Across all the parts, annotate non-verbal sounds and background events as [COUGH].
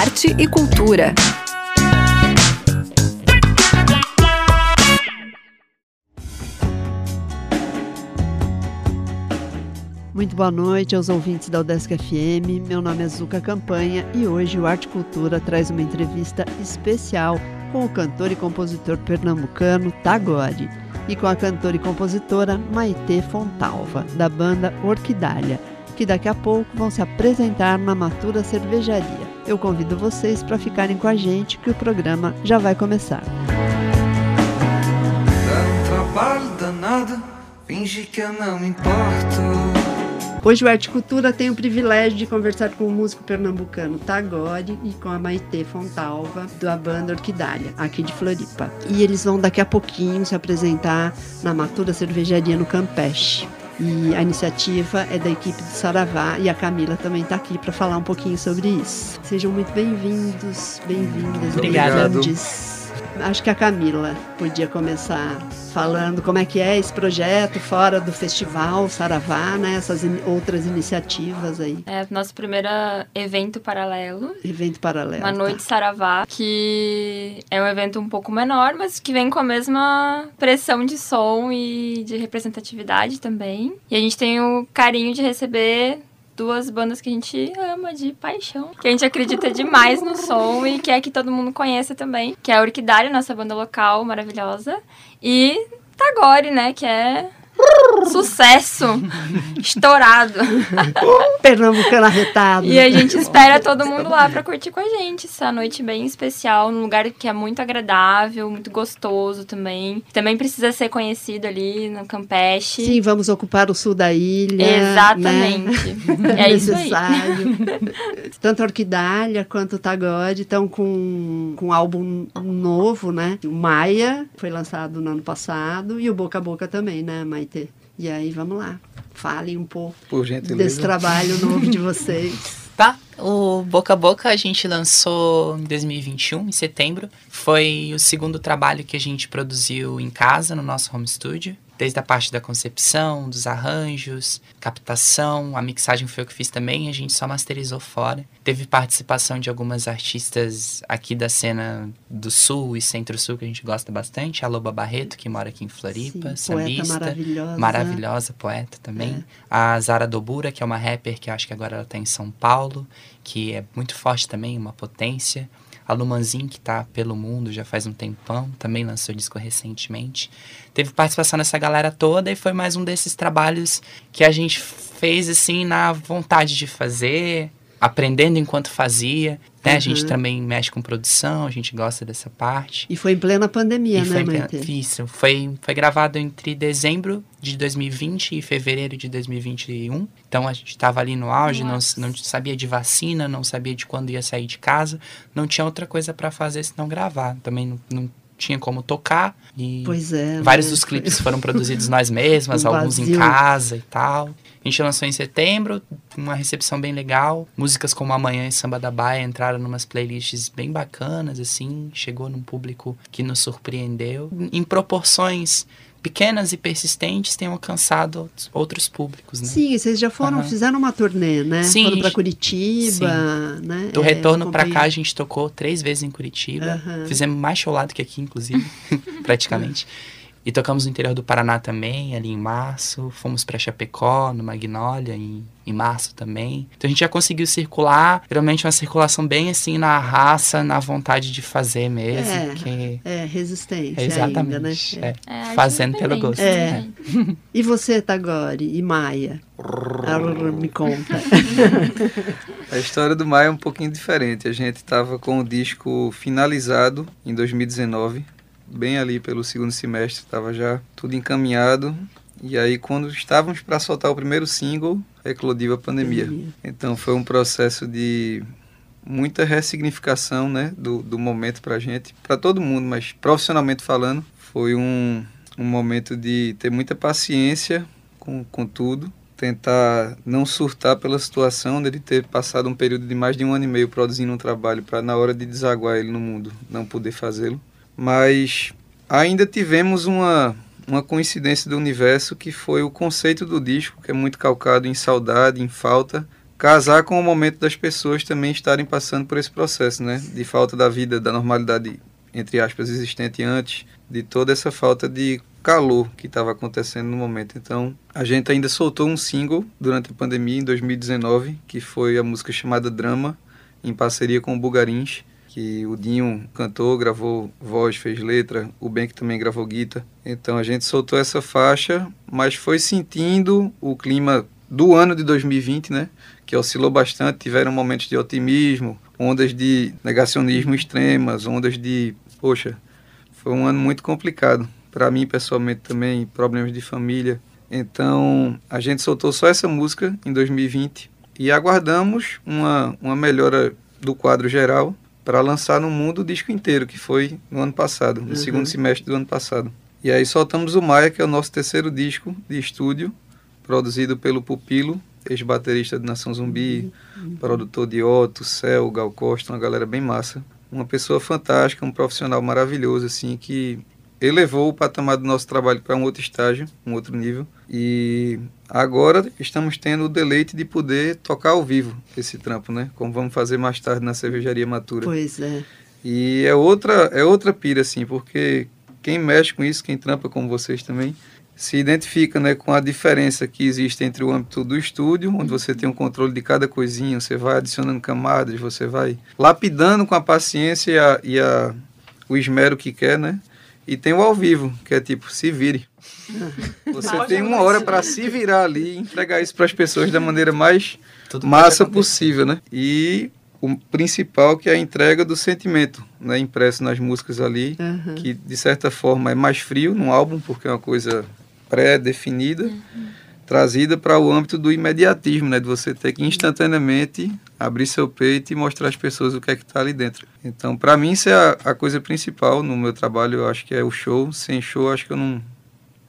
arte e cultura. Muito boa noite aos ouvintes da Udesc FM. Meu nome é Zuka Campanha e hoje o Arte Cultura traz uma entrevista especial com o cantor e compositor pernambucano Tagore e com a cantora e compositora Maite Fontalva, da banda Orquidália, que daqui a pouco vão se apresentar na Matura Cervejaria. Eu convido vocês para ficarem com a gente que o programa já vai começar. Dá trabalho danado, finge que eu não me importo. Hoje o Arte Cultura tem o privilégio de conversar com o músico pernambucano Tagore e com a Maitê Fontalva, da banda Orquidália, aqui de Floripa. E eles vão daqui a pouquinho se apresentar na Matura Cervejaria no Campeche. E a iniciativa é da equipe do Saravá e a Camila também está aqui para falar um pouquinho sobre isso. Sejam muito bem-vindos, bem-vindas, bem-vindes. Acho que a Camila podia começar falando como é que é esse projeto fora do festival Saravá, né? Essas in outras iniciativas aí. É nosso primeiro evento paralelo. Evento paralelo. Uma tá. noite Saravá, que é um evento um pouco menor, mas que vem com a mesma pressão de som e de representatividade também. E a gente tem o carinho de receber duas bandas que a gente ama de paixão, que a gente acredita demais no som e quer que todo mundo conheça também, que é a Orquidária, nossa banda local maravilhosa, e Tagore, né, que é sucesso estourado. [LAUGHS] Pernambucano arretado. E a gente espera todo mundo lá pra curtir com a gente essa noite bem especial, num lugar que é muito agradável, muito gostoso também. Também precisa ser conhecido ali no Campeche. Sim, vamos ocupar o sul da ilha. Exatamente. Né? É isso necessário. [LAUGHS] Tanto a Orquidália quanto o Tagore estão com, com um álbum novo, né? O Maia foi lançado no ano passado e o Boca a Boca também, né, Maite? E aí, vamos lá. Falem um pouco Por desse trabalho novo de vocês. [LAUGHS] Tá, o Boca a Boca a gente lançou em 2021, em setembro. Foi o segundo trabalho que a gente produziu em casa, no nosso home studio. Desde a parte da concepção, dos arranjos, captação, a mixagem foi eu que fiz também, a gente só masterizou fora. Teve participação de algumas artistas aqui da cena do Sul e Centro-Sul, que a gente gosta bastante. A Loba Barreto, que mora aqui em Floripa, Sim, poeta sambista. maravilhosa. Maravilhosa poeta também. A Zara Dobura, que é uma rapper que eu acho que agora ela tá em São Paulo, que é muito forte também, uma potência. A Lumanzin, que tá pelo mundo já faz um tempão, também lançou disco recentemente. Teve participação nessa galera toda e foi mais um desses trabalhos que a gente fez assim na vontade de fazer, aprendendo enquanto fazia. Né? A gente Uhum. também mexe com produção, a gente gosta dessa parte. E foi em plena pandemia, E né, foi, Maite? isso, foi, foi gravado entre dezembro de 2020 e fevereiro de 2021. Então a gente estava ali no auge, não, não sabia de vacina, não sabia de quando ia sair de casa, não tinha outra coisa para fazer senão gravar. Também não, não tinha como tocar. E Pois é. vários né? dos clipes foram produzidos nós mesmas, [LAUGHS] alguns em casa e tal. A gente lançou em setembro, uma recepção bem legal. Músicas como Amanhã e Samba da Baia entraram numas playlists bem bacanas, assim. Chegou num público que nos surpreendeu. Em proporções pequenas e persistentes, tem alcançado outros- públicos, né? Sim, vocês já foram, Aham. fizeram uma turnê, né? Sim, Foram gente. Curitiba, né? Do É, retorno pra cá, a gente tocou três vezes em Curitiba. Aham. Fizemos mais show lá do que aqui, inclusive, [LAUGHS] praticamente. E tocamos no interior do Paraná também, ali em março. Fomos pra Chapecó, no Magnólia, em, em março também. Então a gente já conseguiu circular. Geralmente uma circulação bem assim, na raça, na vontade de fazer mesmo. É. que É, resistência é exatamente. ainda, né? é. É, acho Fazendo pelo gosto. né? É. [LAUGHS] E você, Tagore? E Maia? Arr, Me conta. [LAUGHS] A história do Maia é um pouquinho diferente. A gente estava com o disco finalizado em 2019, bem ali pelo segundo semestre, estava já tudo encaminhado. E aí, quando estávamos para soltar o primeiro single, eclodiu a pandemia. Pandemia. Então, foi um processo de muita ressignificação né, do, do momento para gente, para todo mundo, mas profissionalmente falando, foi um, um momento de ter muita paciência com, com tudo, tentar não surtar pela situação dele ter passado um período de mais de um ano e meio produzindo um trabalho para na hora de desaguar ele no mundo não poder fazê-lo. Mas ainda tivemos uma, uma coincidência do universo que foi o conceito do disco, que é muito calcado em saudade, em falta, casar com o momento das pessoas também estarem passando por esse processo, né? De falta da vida, da normalidade, entre aspas, existente antes, de toda essa falta de calor que estava acontecendo no momento. Então, a gente ainda soltou um single durante a pandemia, em 2019, que foi a música chamada Drama, em parceria com o Bugarins, que o Dinho cantou, gravou voz, fez letra, o Ben que também gravou guitarra. Então a gente soltou essa faixa, mas foi sentindo o clima do ano de 2020, né? Que oscilou bastante, tiveram momentos de otimismo, ondas de negacionismo extremas, ondas de, poxa, foi um ano muito complicado para mim pessoalmente também, problemas de família. Então, a gente soltou só essa música em 2020 e aguardamos uma, uma melhora do quadro geral para lançar no mundo o disco inteiro, que foi no ano passado, no uhum. segundo semestre do ano passado. E aí soltamos o Maia, que é o nosso terceiro disco de estúdio, produzido pelo Pupilo, ex-baterista de Nação Zumbi, uhum. produtor de Otto, Céu, Gal Costa, uma galera bem massa. Uma pessoa fantástica, um profissional maravilhoso, assim, que elevou o patamar do nosso trabalho para um outro estágio, um outro nível. E agora estamos tendo o deleite de poder tocar ao vivo esse trampo, né? Como vamos fazer mais tarde na cervejaria Matura. Pois é. E é outra, é outra pira, assim, porque quem mexe com isso, quem trampa como vocês também, se identifica né, com a diferença que existe entre o âmbito do estúdio, onde você tem um controle de cada coisinha, você vai adicionando camadas, você vai lapidando com a paciência e, a, e a, o esmero que quer, né? E tem o ao vivo, que é tipo, se vire. Você tem uma hora para se virar ali e entregar isso para as pessoas da maneira mais Tudo massa possível, né? E o principal que é a entrega do sentimento, né, impresso nas músicas ali, uhum. que de certa forma é mais frio no álbum, porque é uma coisa pré-definida. Uhum trazida para o âmbito do imediatismo, né? De você ter que instantaneamente abrir seu peito e mostrar às pessoas o que é que está ali dentro. Então, para mim, isso é a, a, coisa principal no meu trabalho. Eu acho que é o show. Sem show, acho que eu não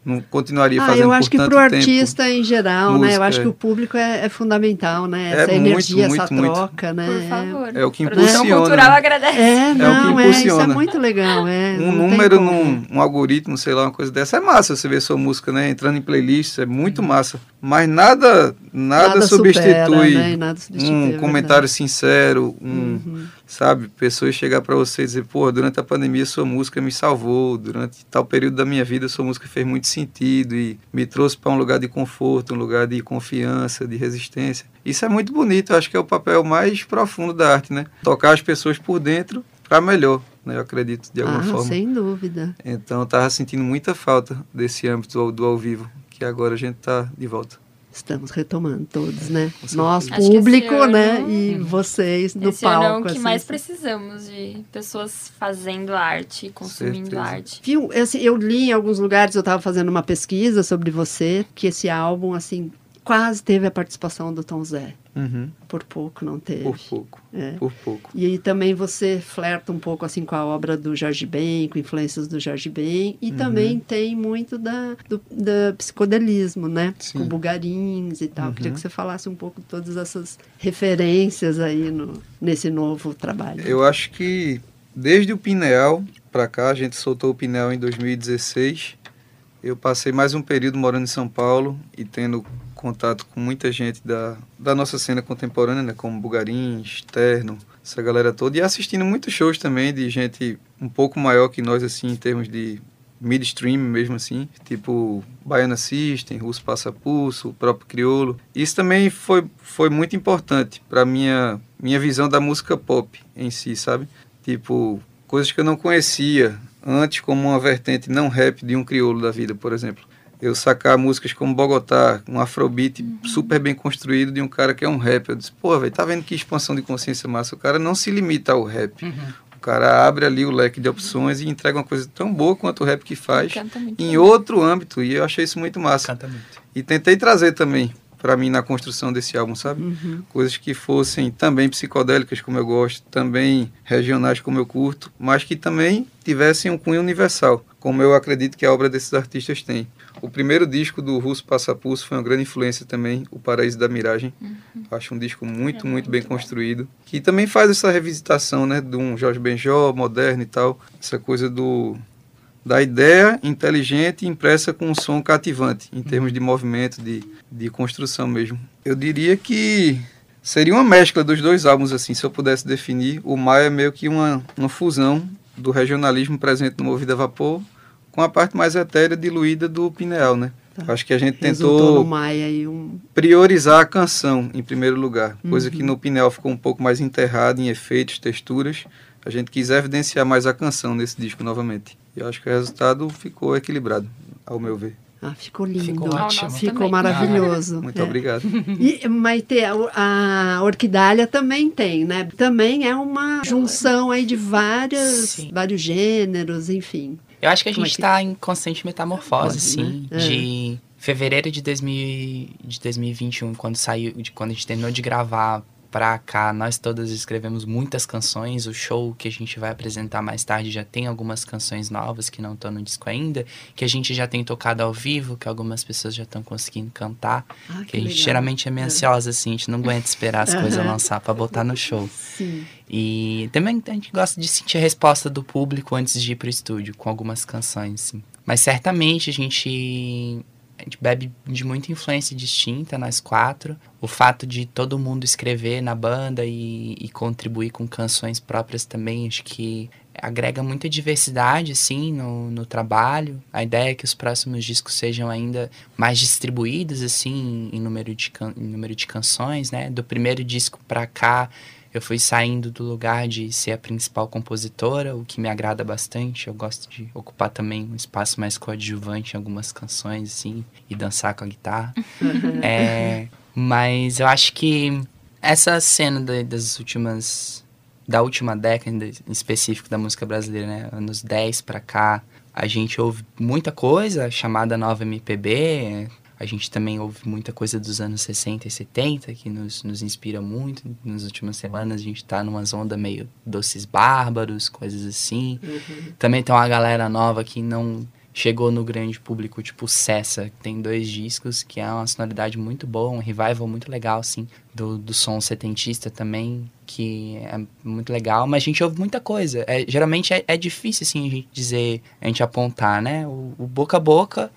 não continuaria ah, fazendo eu acho que para o artista em geral, música, né? Eu acho é. que o público é, é fundamental, né? É essa é energia, muito, essa muito, troca, né? Por favor. É o que impulsiona. cultural agradece. É, não, é, o que impulsiona. É, isso é muito legal. É, um número num um algoritmo, sei lá, uma coisa dessa é massa. Você vê sua música, né? Entrando em playlists, é muito massa. Mas nada, nada, nada substitui, supera, né? nada substitui um é comentário sincero, um uhum sabe? Pessoas chegar para você e dizer, pô, durante a pandemia sua música me salvou, durante tal período da minha vida sua música fez muito sentido e me trouxe para um lugar de conforto, um lugar de confiança, de resistência. Isso é muito bonito, eu acho que é o papel mais profundo da arte, né? Tocar as pessoas por dentro para melhor, né? Eu acredito, de alguma ah, forma. sem dúvida. Então, eu tava sentindo muita falta desse âmbito do, do ao vivo, que agora a gente tá de volta. Estamos retomando todos, né? Nós, público, né? ano, né? E vocês no esse palco. Ano é o que assim. mais precisamos de pessoas fazendo arte, consumindo Certeza. arte. Viu? Assim, eu li em alguns lugares, eu estava fazendo uma pesquisa sobre você, que esse álbum, assim, quase teve a participação do Tom Zé. Uhum. Por pouco não teve. Por pouco. É. Por pouco. E aí também você flerta um pouco assim com a obra do Jorge Ben, com influências do Jorge Ben, e uhum. também tem muito da, do da psicodelismo, né? Sim. Com bugarins e tal. Uhum. Queria que você falasse um pouco de todas essas referências aí no, nesse novo trabalho. Eu acho que desde o Pineal para cá, a gente soltou o Pineal em 2016. Eu passei mais um período morando em São Paulo e tendo contato com muita gente da, da nossa cena contemporânea, né, como Bugarim, Externo, essa galera toda, e assistindo muitos shows também de gente um pouco maior que nós, assim, em termos de midstream mesmo assim, tipo Baiana System, Russo Passa Pulso, o próprio Criolo. Isso também foi, foi muito importante para minha minha visão da música pop em si, sabe? Tipo, coisas que eu não conhecia antes como uma vertente não rap de um crioulo da vida, por exemplo eu sacar músicas como Bogotá, um afrobeat uhum. super bem construído de um cara que é um rap. Eu disse, pô, velho, tá vendo que expansão de consciência massa? O cara não se limita ao rap. Uhum. O cara abre ali o leque de opções e entrega uma coisa tão boa quanto o rap que faz em outro âmbito. E eu achei isso muito massa. E tentei trazer também para mim na construção desse álbum, sabe? Uhum. Coisas que fossem também psicodélicas, como eu gosto, também regionais, como eu curto, mas que também tivessem um cunho universal, como eu acredito que a obra desses artistas tem. O primeiro disco do Russo Passapulso foi uma grande influência também, O Paraíso da Miragem. Uhum. Acho um disco muito, é muito, bem construído. Que também faz essa revisitação, né, de um Jorge Benjó, moderno e tal. Essa coisa do da ideia inteligente impressa com um som cativante, em termos de movimento, de, de construção mesmo. Eu diria que seria uma mescla dos dois álbuns, assim, se eu pudesse definir. O Maio é meio que uma, uma fusão do regionalismo presente no Movida Vapor com a parte mais etérea diluída do Pineal, né? Tá. Acho que a gente Resultou tentou Maia um. priorizar a canção em primeiro lugar, coisa Uhum. que no Pineal ficou um pouco mais enterrada em efeitos, texturas. A gente quis evidenciar mais a canção nesse disco novamente. E eu acho que o resultado ficou equilibrado, ao meu ver. Ah, ficou lindo. Ficou ótimo. Ficou também. maravilhoso. Muito É. obrigado. E, Maite, a, a Orquidália também tem, né? Também é uma junção aí de várias, Sim. vários gêneros, enfim. Eu acho que a Como é gente que- está em constante metamorfose, Pode, sim. né? É. De fevereiro de, 2000, de 2021, quando saiu, de quando a gente terminou de gravar pra cá, nós todas escrevemos muitas canções. O show que a gente vai apresentar mais tarde já tem algumas canções novas que não estão no disco ainda, que a gente já tem tocado ao vivo, que algumas pessoas já estão conseguindo cantar. Ah, Que a gente legal. geralmente é meio É. ansiosa, assim, a gente não aguenta esperar as coisas [LAUGHS] lançar pra botar no show. Sim. E também a gente gosta de sentir a resposta do público antes de ir pro estúdio, com algumas canções, assim. Mas certamente a gente, a gente bebe de muita influência distinta, nós quatro. O fato de todo mundo escrever na banda e, e contribuir com canções próprias também, acho que agrega muita diversidade, assim, no, no trabalho. A ideia é que os próximos discos sejam ainda mais distribuídos, assim, em número de, can- em número de canções, né? Do primeiro disco pra cá, eu fui saindo do lugar de ser a principal compositora, o que me agrada bastante. Eu gosto de ocupar também um espaço mais coadjuvante em algumas canções, assim, e dançar com a guitarra. [LAUGHS] É, mas eu acho que essa cena da- das últimas. da última década em específico da música brasileira, né? Anos 10 pra cá, a gente ouve muita coisa chamada nova MPB. A gente também ouve muita coisa dos anos 60 e 70 que nos, nos inspira muito. Nas últimas semanas a gente tá numa onda meio doces bárbaros, coisas assim. Também tem uma galera nova que não chegou no grande público, tipo Cessa, que tem dois discos, que é uma sonoridade muito boa, um revival muito legal, assim, do, do som setentista também, que é muito legal, mas a gente ouve muita coisa. É, geralmente é, é difícil, assim, a gente dizer, a gente apontar, né? O, o boca a boca,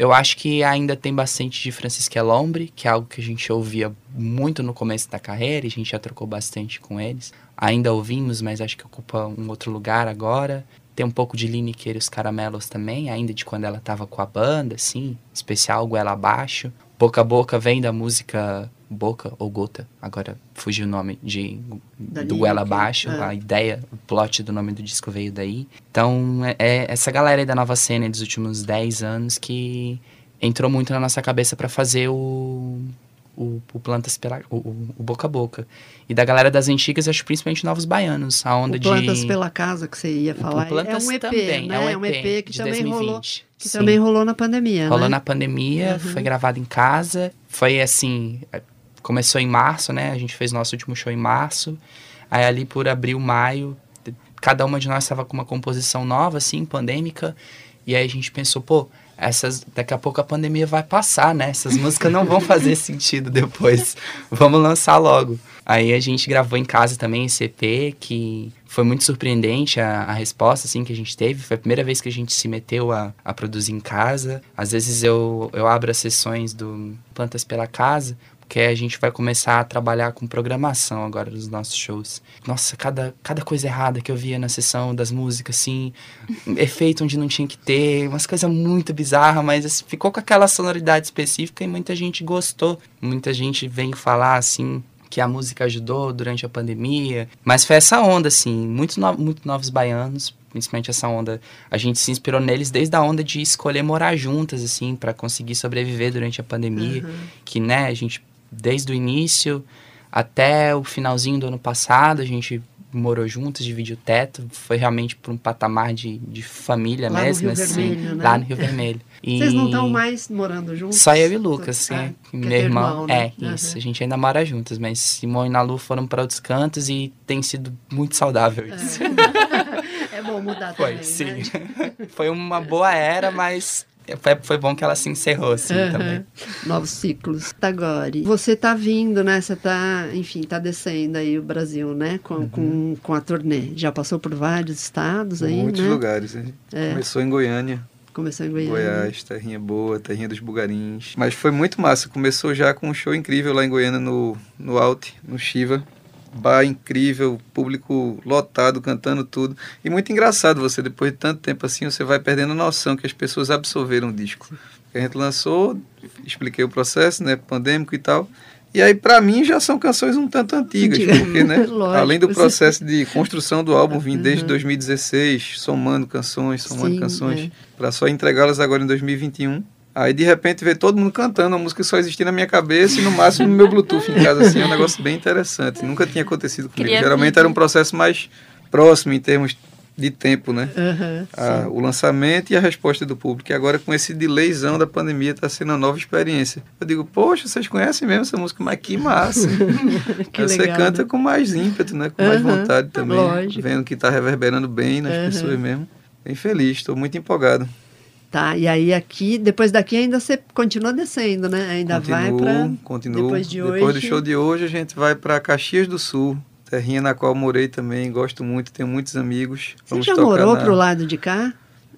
eu acho que ainda tem bastante de Francisco Elombre, que é algo que a gente ouvia muito no começo da carreira, e a gente já trocou bastante com eles. Ainda ouvimos, mas acho que ocupa um outro lugar agora. Tem um pouco de Lineker e os Caramelos também, ainda de quando ela tava com a banda, assim, especial Goela Abaixo. Boca a Boca vem da música Boca ou Gota, agora fugiu o nome de, Da do Lineker, Abaixo, é. a ideia, o plot do nome do disco veio daí. Então, é, é essa galera aí da nova cena dos últimos 10 anos que entrou muito na nossa cabeça para fazer o, o, o Plantas pela, o, o- o Boca a Boca. E da galera das antigas, acho principalmente Novos Baianos, a onda O Plantas de... pela Casa que você ia o falar. Plantas é um EP, também, né? é um EP, que de também 2020. rolou. Que Sim. também rolou na pandemia, Rolou né? na pandemia, Uhum. foi gravado em casa. Foi assim, é, começou em março, né? A gente fez nosso último show em março. Aí ali por abril, maio, cada uma de nós estava com uma composição nova, assim, pandêmica. E aí a gente pensou, pô, essas daqui a pouco a pandemia vai passar, né? Essas [LAUGHS] músicas não vão fazer sentido depois. Vamos lançar logo. Aí a gente gravou em casa também esse EP, que foi muito surpreendente a, a resposta assim que a gente teve. Foi a primeira vez que a gente se meteu a, a produzir em casa. Às vezes eu, eu abro as sessões do Plantas pela Casa, porque a gente vai começar a trabalhar com programação agora dos nossos shows. Nossa, cada, cada coisa errada que eu via na sessão das músicas, assim, efeito onde não tinha que ter, umas coisas muito bizarras, mas assim, ficou com aquela sonoridade específica e muita gente gostou. Muita gente vem falar, assim, que a música ajudou durante a pandemia. Mas foi essa onda, assim, muitos no, muito novos baianos, principalmente essa onda. A gente se inspirou neles desde a onda de escolher morar juntas, assim, para conseguir sobreviver durante a pandemia. Que, né, a gente, desde o início até o finalzinho do ano passado, a gente morou juntas, dividiu o teto. Foi realmente para um patamar de, de família Lá no mesmo, Rio assim. Vermelho, né? Lá no Rio Vermelho. E... [LAUGHS] Vocês não estão mais morando juntos? Só eu e Lucas, Ah, né? que Meu é teu irmão. irmão, né? É, isso. Aham. A gente ainda mora juntas, mas Simão e Nalu foram para outros cantos e tem sido muito saudável isso. É [LAUGHS] bom mudar Foi, também, sim. né? [LAUGHS] Foi uma boa era, mas foi, foi bom que ela se encerrou, assim, Aham. também. Novos ciclos. Tagore. Você tá vindo, né? Você tá, enfim, tá descendo aí o Brasil, né? Com, Uhum. com, com a turnê. Já passou por vários estados aí, Muitos né? lugares. né? É. Começou em Goiânia. Começou em Goiânia. Goiás, terrinha boa, terrinha dos bugarins. Mas foi muito massa. Começou já com um show incrível lá em Goiânia no, no Alt, no Shiva. Bar incrível, público lotado, cantando tudo. E muito engraçado você, depois de tanto tempo assim, você vai perdendo a noção que as pessoas absorveram o disco. A gente lançou, expliquei o processo, né, pandêmico e tal. E aí, para mim, já são canções um tanto antigas, Antiga. porque, né, [LAUGHS] Lógico, além do processo de construção do álbum, vim desde Uhum. 2016, somando canções, somando Sim, canções, é. para só entregá-las agora em 2021. Aí, de repente, ver todo mundo cantando, a música só existia na minha cabeça e no máximo no meu Bluetooth em casa, assim, é um negócio bem interessante. Nunca tinha acontecido comigo. Cria Geralmente era um processo mais próximo em termos de tempo, né? Aham, a- o lançamento e a resposta do público. E agora, com esse delayzão da pandemia, está sendo uma nova experiência. Eu digo, poxa, vocês conhecem mesmo essa música? Mas que massa! [LAUGHS] Que você legal, canta né? com mais ímpeto, né? Com mais Aham, vontade também. lógico. Vendo que está reverberando bem nas Aham. pessoas mesmo. Bem feliz, estou muito empolgado. Tá, e aí aqui, depois daqui ainda você continua descendo, né? Ainda vai para continuo. depois de Depois hoje- do show de hoje, a gente vai para Caxias do Sul. Terrinha na qual morei também, gosto muito, tenho muitos amigos. Você Vamos já morou na- pro lado de cá?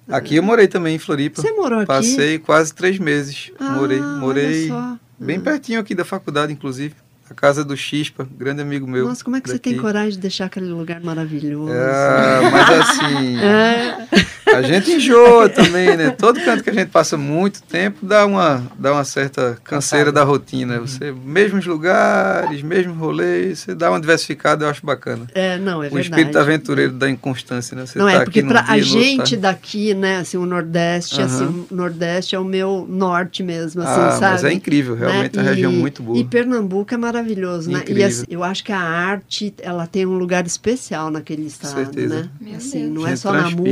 Aqui eu morei também, em Floripa. Você morou aqui? Passei quase três meses. Ah, morei morei bem Ah. pertinho aqui da faculdade, inclusive. A casa do Chispa, grande amigo meu. Nossa, como é que você daqui. tem coragem de deixar aquele lugar maravilhoso? É, mas assim, [LAUGHS] É, a gente enjoa também, né? Todo canto que a gente passa muito tempo dá uma, dá uma certa canseira da rotina. Você, mesmos lugares, mesmos rolês, você dá uma diversificada, eu acho bacana. é, não, é o verdade. espírito aventureiro da inconstância, né? Você Não tá é, porque dia, a outro gente tá- daqui, né, assim, o Nordeste, Aham. assim, o Nordeste é o meu norte mesmo, assim, Ah, sabe? mas é incrível, realmente é Né? uma região E- muito boa. E Pernambuco é maravilhoso, né? E Incrível. assim, eu acho que a arte, ela tem um lugar especial naquele estado, certeza. né? Meu assim, Deus. não é só na transpira.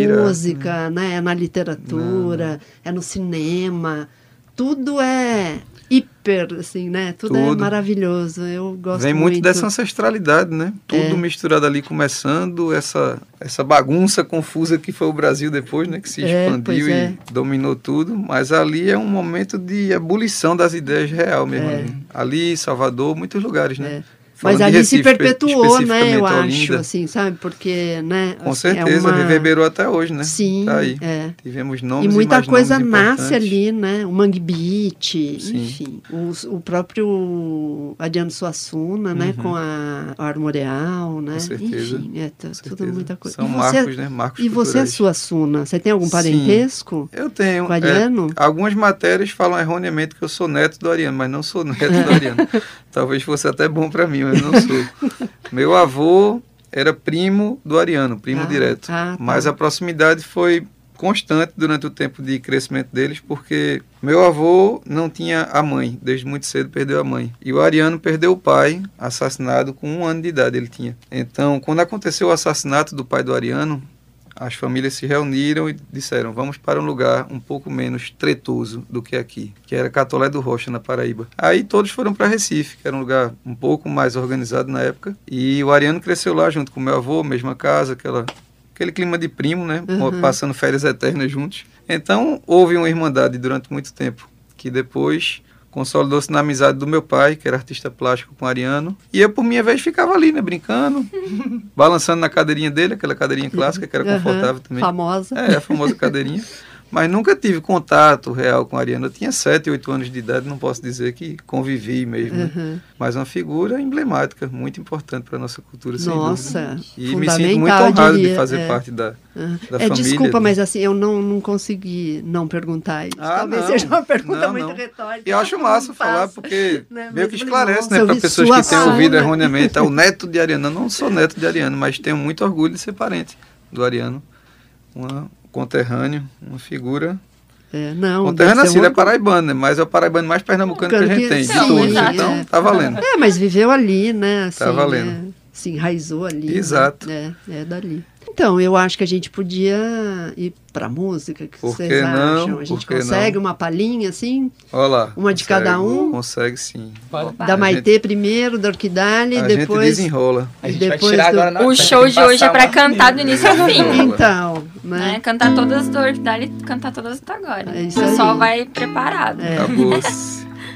Música, né? É na literatura, é no cinema. Tudo é hiper, assim, né? Tudo, é Tudo. maravilhoso. Eu gosto Vem muito dessa ancestralidade, né? Tudo É. misturado ali, começando essa, essa bagunça confusa que foi o Brasil depois, né? Que se É, expandiu pois é. e dominou tudo. Mas ali é um momento de ebulição das ideias real mesmo. É. ali. Ali, Salvador, muitos lugares, né? É. Falando Mas ali se Recife, perpetuou, né? Eu acho, Olinda, assim, sabe? Porque, né? Com assim, é certeza, uma- reverberou até hoje, né? Sim, Tá aí. é. Tivemos E nomes muita mais coisa nasce ali, né? O Mangue Beat, Sim. enfim. Os- o próprio Adiano Suassuna, né? Uhum. Com a a Armoreal, né? Com certeza. Enfim, é Com tudo muita coisa. São e você, marcos, né? Marcos e você é culturais. Suassuna? Você tem algum Sim. parentesco Eu tenho. com é? Algumas matérias falam erroneamente que eu sou neto do Ariano, mas não sou neto do Ariano. [LAUGHS] Talvez fosse até bom para mim, não sou. [LAUGHS] Meu avô era primo do Ariano, primo Ah, direto. ah, tá. Mas a proximidade foi constante durante o tempo de crescimento deles, porque meu avô não tinha a mãe, desde muito cedo perdeu a mãe. E o Ariano perdeu o pai, assassinado com um ano de idade ele tinha. Então, quando aconteceu o assassinato do pai do Ariano, as famílias se reuniram e disseram: vamos para um lugar um pouco menos tretoso do que aqui, que era Catolé do Rocha, na Paraíba. Aí todos foram para Recife, que era um lugar um pouco mais organizado na época. E o Ariano cresceu lá junto com meu avô, mesma casa, aquela, aquele clima de primo, né? Uhum. Passando férias eternas juntos. Então houve uma irmandade durante muito tempo, que depois consolidou-se na amizade do meu pai, que era artista plástico com o Ariano. E eu, por minha vez, ficava ali, né? Brincando, [LAUGHS] balançando na cadeirinha dele, aquela cadeirinha clássica que era confortável também. Famosa. É, a famosa cadeirinha. [LAUGHS] Mas nunca tive contato real com a Ariana. Eu tinha 7, 8 anos de idade, não posso dizer que convivi mesmo. né? Uhum. Mas uma figura emblemática, muito importante para a nossa cultura, sem dúvida. Nossa, E me sinto muito honrado de diria, fazer é. parte da, Aham. da é, família. desculpa, né? mas assim, eu não, não consegui não perguntar isso. Ah, Talvez não. seja uma pergunta Não, muito não. retórica. Eu acho massa falar, porque [LAUGHS] Né, meio que esclarece, nossa, né, para pessoas que têm ouvido erroneamente. É o [LAUGHS] neto de Ariano. Eu não sou neto de Ariano, mas tenho muito orgulho de ser parente do Ariano. Uma conterrâneo, uma figura. É, não, conterrâneo assim, ele é um- paraibano, né? Mas é o paraibano mais pernambucano que a gente tem, de Sim, todos. é. Então, tá valendo. É, mas viveu ali, né? Assim, Tá valendo. né? Se enraizou ali. né? Exato. É, é dali. Então, eu acho que a gente podia ir pra música, o que Por vocês que não? acham? A gente Por que consegue não? uma palhinha, assim? Olha lá. Uma de consegue, cada um? Consegue sim. Bora. Da A Maitê primeiro, da Orquidale, A depois... gente desenrola. A gente vai tirar do- agora na O show de hoje é uma- cantar do início ao fim. Então, né? Né? Cantar todas do Orquidale e cantar todas até agora. É o pessoal aí. vai preparado. É.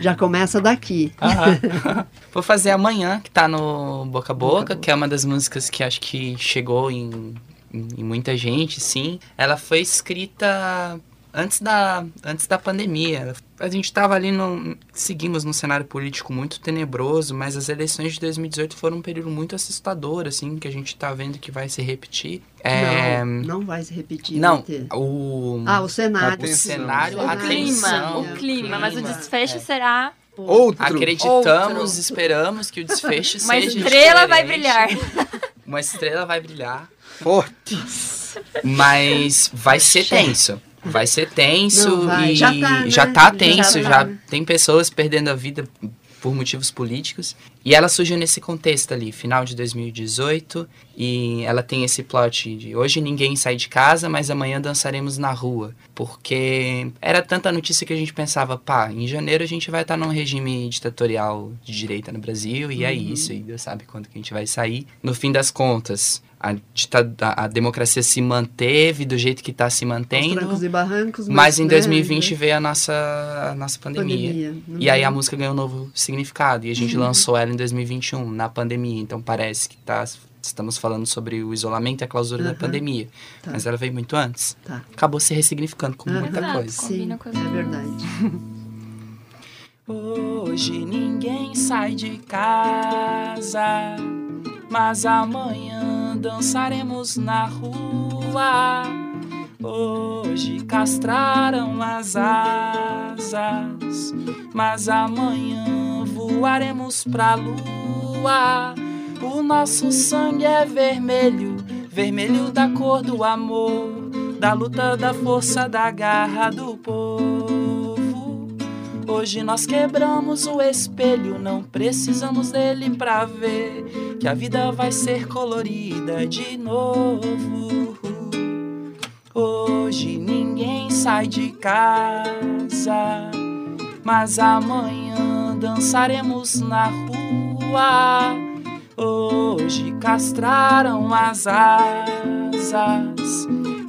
Já começa daqui. Aham. [LAUGHS] Vou fazer amanhã, que tá no Boca a Boca, que é uma das músicas que acho que chegou em, em, em muita gente, sim. Ela foi escrita antes da, antes da pandemia. A gente estava ali, no, seguimos num cenário político muito tenebroso, mas as eleições de 2018 foram um período muito assustador, assim, que a gente está vendo que vai se repetir. É... Não, não vai se repetir. Não, o... Ah, o cenário. O cenário, o clima, o clima, mas o desfecho é. será... Outro. Acreditamos, Outro. esperamos que o desfecho [LAUGHS] seja Uma estrela diferente. vai brilhar. Uma estrela vai brilhar. Forte. Mas vai ser tenso. Vai ser tenso Não, vai. e já tá, né? já tá tenso, já, já, tá. tem pessoas perdendo a vida por motivos políticos. E ela surgiu nesse contexto ali, final de 2018, e ela tem esse plot de hoje ninguém sai de casa, mas amanhã dançaremos na rua. Porque era tanta notícia que a gente pensava, pá, em janeiro a gente vai estar num regime ditatorial de direita no Brasil, e é Uhum. isso, e Deus sabe quando que a gente vai sair. No fim das contas, a, a, a democracia se manteve do jeito que está se mantendo. trancos e barrancos. Mas em né, 2020 né, veio a nossa, a nossa pandemia. pandemia. E aí a Uhum. música ganhou um novo significado. E a gente lançou ela em 2021, na pandemia. Então parece que tá, estamos falando sobre o isolamento e a clausura da Aham. pandemia. Tá. Mas ela veio muito antes. Tá. Acabou se ressignificando com muita Exato. coisa. Sim, com as é verdade. Hoje ninguém sai de casa, mas amanhã dançaremos na rua. Hoje castraram as asas, mas amanhã voaremos pra lua. O nosso sangue é vermelho, vermelho da cor do amor, da luta, da força, da garra do povo. Hoje nós quebramos o espelho, não precisamos dele pra ver que a vida vai ser colorida de novo. Hoje ninguém sai de casa, mas amanhã dançaremos na rua. Hoje castraram as asas,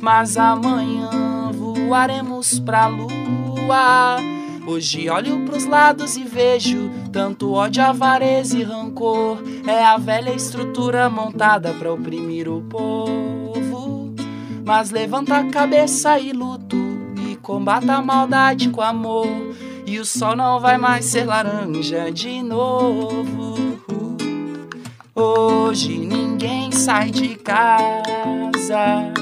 mas amanhã voaremos pra lua. Hoje olho pros lados e vejo tanto ódio, avareza e rancor. É a velha estrutura montada pra oprimir o povo. Mas levanta a cabeça e luto e combata a maldade com amor. E o sol não vai mais ser laranja de novo. Hoje ninguém sai de casa,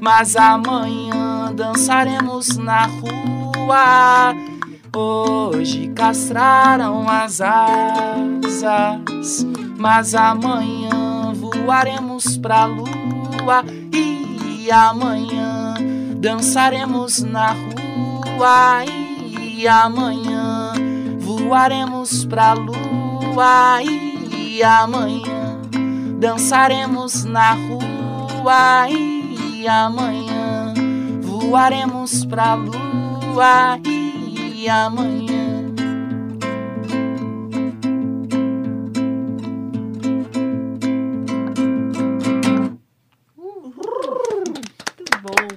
mas amanhã dançaremos na rua. Hoje castraram as asas, mas amanhã voaremos pra lua. E amanhã dançaremos na rua. E amanhã voaremos pra lua. E amanhã dançaremos na rua. E amanhã voaremos pra lua. E amanhã. Muito bom.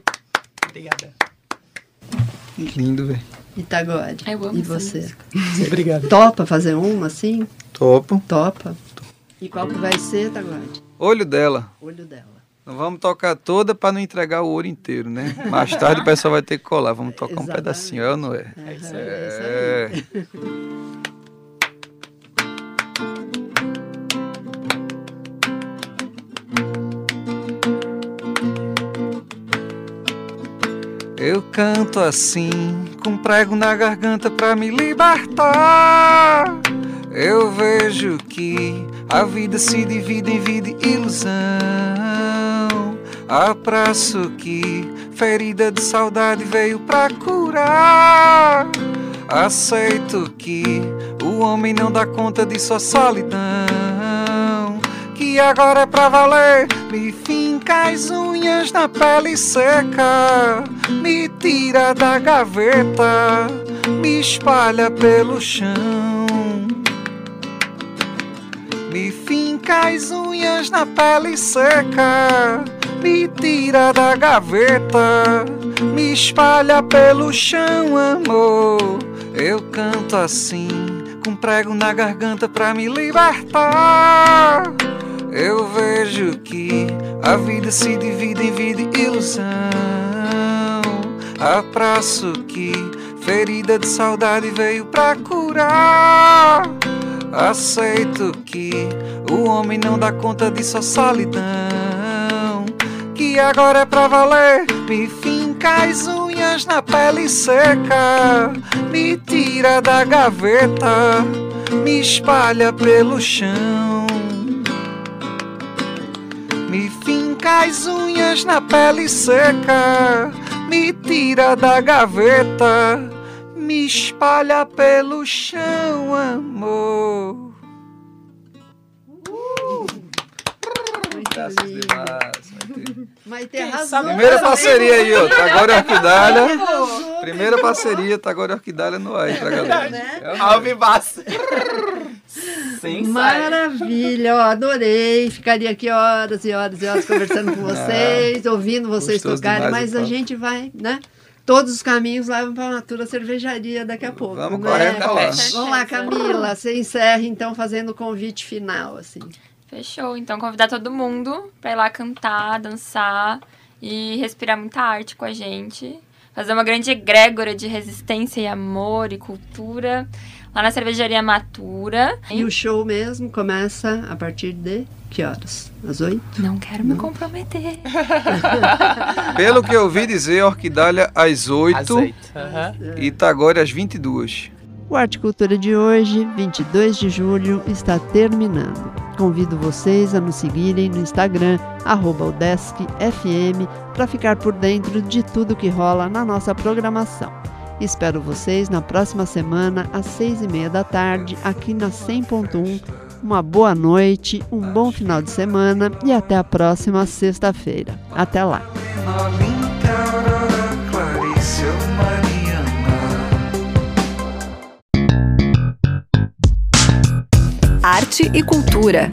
Obrigada. Lindo, velho. Itagore. Eu amo E você? Obrigado. Topa fazer uma assim? Topo. Topa. E qual que vai ser, Itagore? Olho dela. Olho dela. Não vamos tocar toda para não entregar o ouro inteiro, né? Mais tarde o pessoal vai ter que colar. Vamos tocar um Exatamente. pedacinho, é ou não é? É isso É. aí. Eu canto assim, com prego na garganta pra me libertar. Eu vejo que a vida se divide em vida e ilusão. Abraço que ferida de saudade veio pra curar. Aceito que o homem não dá conta de sua solidão. Que agora é pra valer. Me finca as unhas na pele seca. Me tira da gaveta. Me espalha pelo chão. Me finca as unhas na pele seca. Me tira da gaveta. Me espalha pelo chão, amor. Eu canto assim, com prego na garganta pra me libertar. Eu vejo que a vida se divide em vida e ilusão. Abraço que ferida de saudade veio pra curar. Aceito que o homem não dá conta de sua solidão. Que agora é pra valer. Me finca as unhas na pele seca. Me tira da gaveta. Me espalha pelo chão. Me finca as unhas na pele seca. Me tira da gaveta me espalha pelo chão, amor. Muito lindo. Maite arrasou. Primeira parceria aí, ó. Tagore Orquidália. Primeira parceria, Tagore Orquidália no ar pra galera. Né? É. Alvivaço. Sem Maravilha, ó, adorei. Ficaria aqui horas e horas e horas conversando com vocês, ouvindo vocês tocarem, demais mas a gente vai, né? Todos os caminhos levam para a Natura Cervejaria daqui a pouco. Vamos né? correr pra lá. Vamos lá, Camila. Você encerra então fazendo o convite final, assim. Fechou. Então, convidar todo mundo pra ir lá cantar, dançar e respirar muita arte com a gente. Fazer uma grande egrégora de resistência e amor e cultura lá na cervejaria Matura. E o show mesmo começa a partir de que horas? Às oito? Não quero me comprometer. [LAUGHS] Pelo que eu ouvi dizer, Orquidália às 8 Azeite. Aham. e Tagore às 22. O Arte Cultura de hoje, 22 de julho, está terminando. Convido vocês a nos seguirem no Instagram, odeskfm, para ficar por dentro de tudo que rola na nossa programação. Espero vocês na próxima semana, às seis e meia da tarde, aqui na 100.1. Uma boa noite, um bom final de semana e até a próxima sexta-feira. Até lá! E cultura.